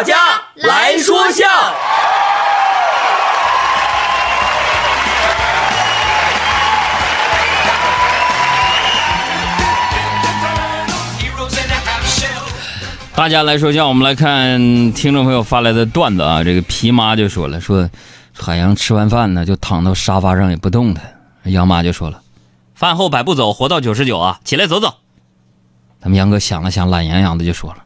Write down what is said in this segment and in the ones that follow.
大家来说笑。大家来说笑，我们来看听众朋友发来的段子啊。这个皮妈就说了，说海洋吃完饭呢就躺到沙发上也不动弹。杨妈就说了，饭后百步走，活到九十九啊，起来走走。他们杨哥想了想，懒洋洋的就说了，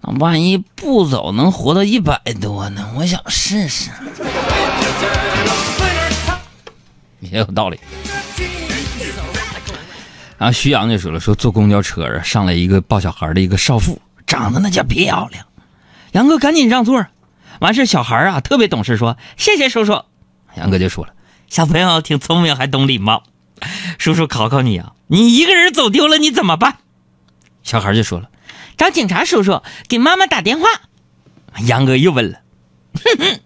万一不走能活到一百多呢？我想试试。也有道理。然后徐阳就说了，说坐公交车啊，上来一个抱小孩的一个少妇。长得那叫漂亮，杨哥赶紧让座。完事小孩啊特别懂事，说谢谢叔叔。杨哥就说了，小朋友挺聪明，还懂礼貌。叔叔考考你啊，你一个人走丢了你怎么办？小孩就说了，找警察叔叔给妈妈打电话。杨哥又问了，哼哼，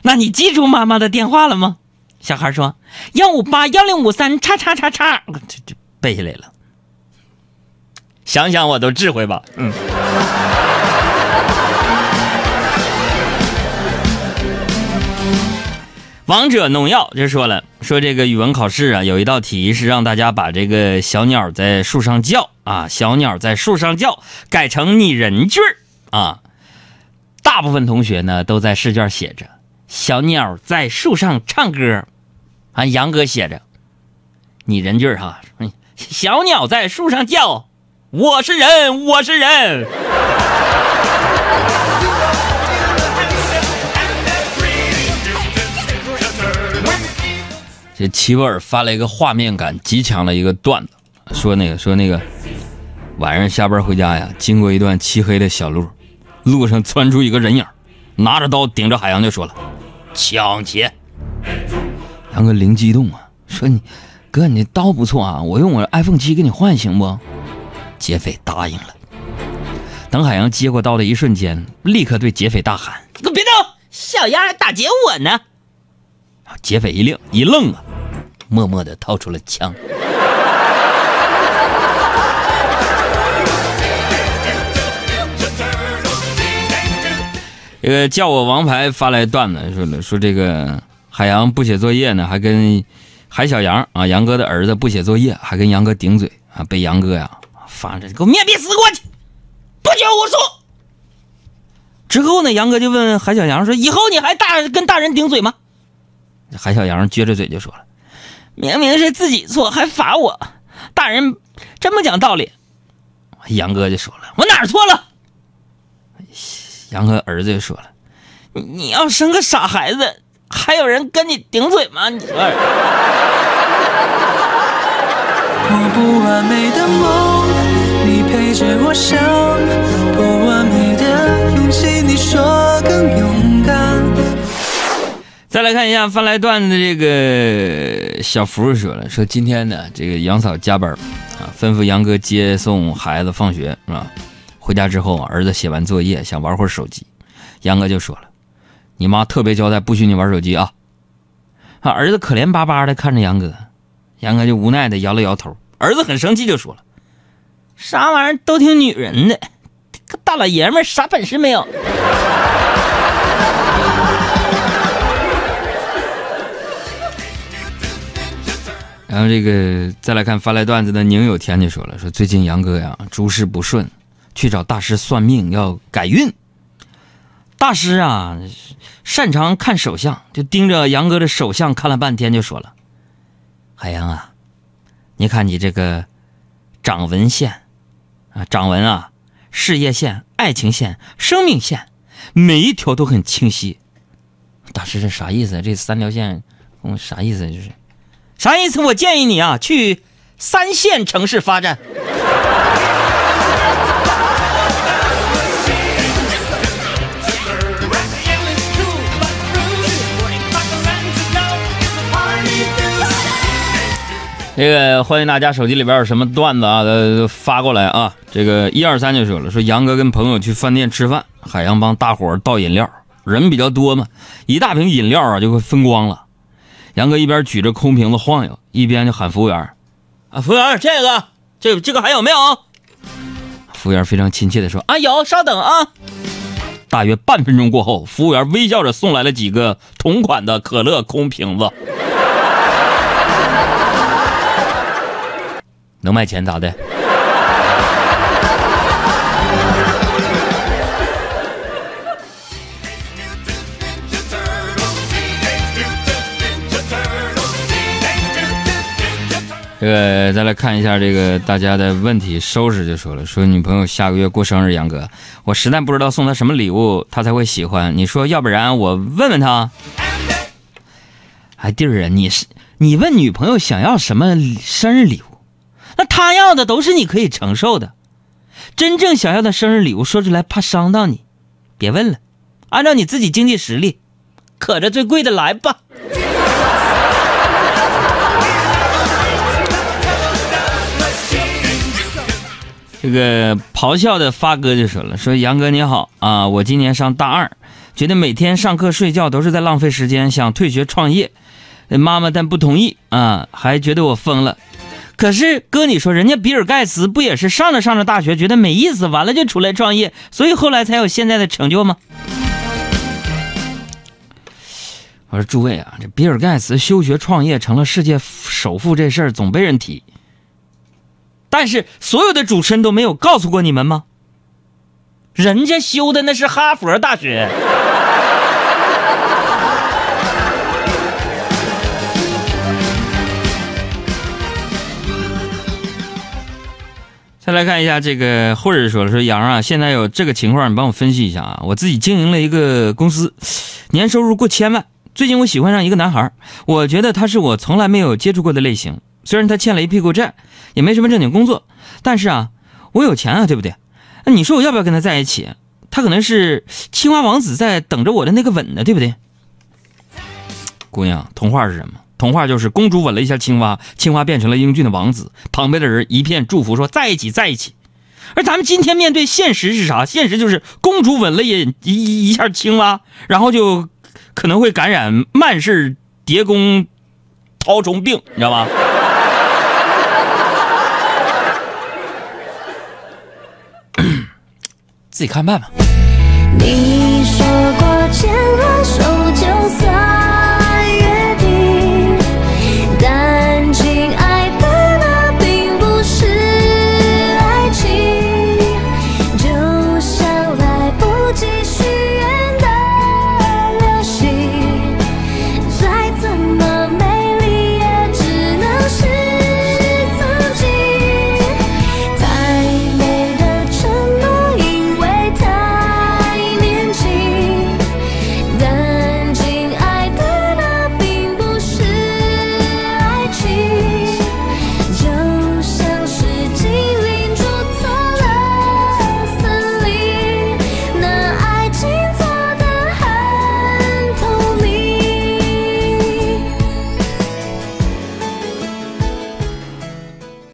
那你记住妈妈的电话了吗？小孩说幺五八幺零五三叉叉叉叉，这这背下来了。想想我都智慧吧，嗯。王者农药就说了，说这个语文考试啊，有一道题是让大家把这个小鸟在树上叫啊，小鸟在树上叫改成拟人句儿啊。大部分同学呢都在试卷写着小鸟在树上唱歌，啊，杨哥写着拟人句儿哈，小鸟在树上叫。我是人，我是人。这齐博尔发了一个画面感极强的一个段子，说那个说那个晚上下班回家呀，经过一段漆黑的小路，路上窜出一个人影，拿着刀顶着海洋就说了：“抢劫！”杨哥灵机一动啊，说你哥你刀不错啊，我用我 iPhone 七给你换行不？劫匪答应了。等海洋接过刀的一瞬间，立刻对劫匪大喊：“你给我别动！小样还打劫我呢！”劫匪一愣，一愣啊，默默的掏出了枪。这个叫我王牌发来段子，说了说这个海洋不写作业呢，还跟海小杨啊，杨哥的儿子不写作业，还跟杨哥顶嘴啊，被杨哥呀。发着，给我面壁思过去，不许我说。之后呢，杨哥就问海小杨说：“以后你还大跟大人顶嘴吗？”海小杨撅着嘴就说了：“明明是自己错，还罚我，大人真不讲道理。”杨哥就说了：“我哪儿错了？”杨哥儿子就说了：“你要生个傻孩子，还有人跟你顶嘴吗？你说。”我不完美的梦。你陪着我想不完美的勇气，你说再来看一下翻来段子的这个小福说了，说今天呢，这个杨嫂加班啊，吩咐杨哥接送孩子放学是吧？回家之后，儿子写完作业想玩会儿手机，杨哥就说了，你妈特别交代不许你玩手机啊。啊，儿子可怜巴巴的看着杨哥，杨哥就无奈的摇了摇头，儿子很生气就说了。啥玩意儿都听女人的，个大老爷们儿啥本事没有？然后这个再来看发来段子的宁有天就说了，说最近杨哥呀诸事不顺，去找大师算命要改运。大师啊擅长看手相，就盯着杨哥的手相看了半天，就说了：“海洋啊，你看你这个掌纹线。”啊，掌纹啊，事业线、爱情线、生命线，每一条都很清晰。大师，这啥意思？这三条线，嗯，啥意思？这是啥意思？我建议你啊，去三线城市发展。这个欢迎大家手机里边有什么段子啊，都发过来啊。这个一二三就说了，说杨哥跟朋友去饭店吃饭，海洋帮大伙倒饮料，人比较多嘛，一大瓶饮料啊就会分光了。杨哥一边举着空瓶子晃悠，一边就喊服务员：“啊，服务员，这个，这这个还有没有？”服务员非常亲切的说：“啊，有，稍等啊。”大约半分钟过后，服务员微笑着送来了几个同款的可乐空瓶子。能卖钱咋的？这个再来看一下这个大家的问题，收拾就说了，说女朋友下个月过生日，杨哥，我实在不知道送她什么礼物，她才会喜欢。你说，要不然我问问她。哎，弟儿啊，你是你问女朋友想要什么生日礼物，那她要的都是你可以承受的。真正想要的生日礼物说出来怕伤到你，别问了，按照你自己经济实力，可着最贵的来吧。这个咆哮的发哥就说了：“说杨哥你好啊，我今年上大二，觉得每天上课睡觉都是在浪费时间，想退学创业。妈妈但不同意啊，还觉得我疯了。可是哥你说，人家比尔盖茨不也是上着上着大学觉得没意思，完了就出来创业，所以后来才有现在的成就吗？”我说诸位啊，这比尔盖茨休学创业成了世界首富这事儿总被人提。但是所有的主持人都没有告诉过你们吗？人家修的那是哈佛大学。再来看一下这个，或者说了说杨啊，现在有这个情况，你帮我分析一下啊。我自己经营了一个公司，年收入过千万。最近我喜欢上一个男孩，我觉得他是我从来没有接触过的类型。虽然他欠了一屁股债，也没什么正经工作，但是啊，我有钱啊，对不对？那你说我要不要跟他在一起？他可能是青蛙王子在等着我的那个吻呢，对不对？姑娘，童话是什么？童话就是公主吻了一下青蛙，青蛙变成了英俊的王子，旁边的人一片祝福，说在一起，在一起。而咱们今天面对现实是啥？现实就是公主吻了一一一下青蛙，然后就可能会感染慢氏蝶弓绦虫病，你知道吧？自己看办吧。你说过牵了手就算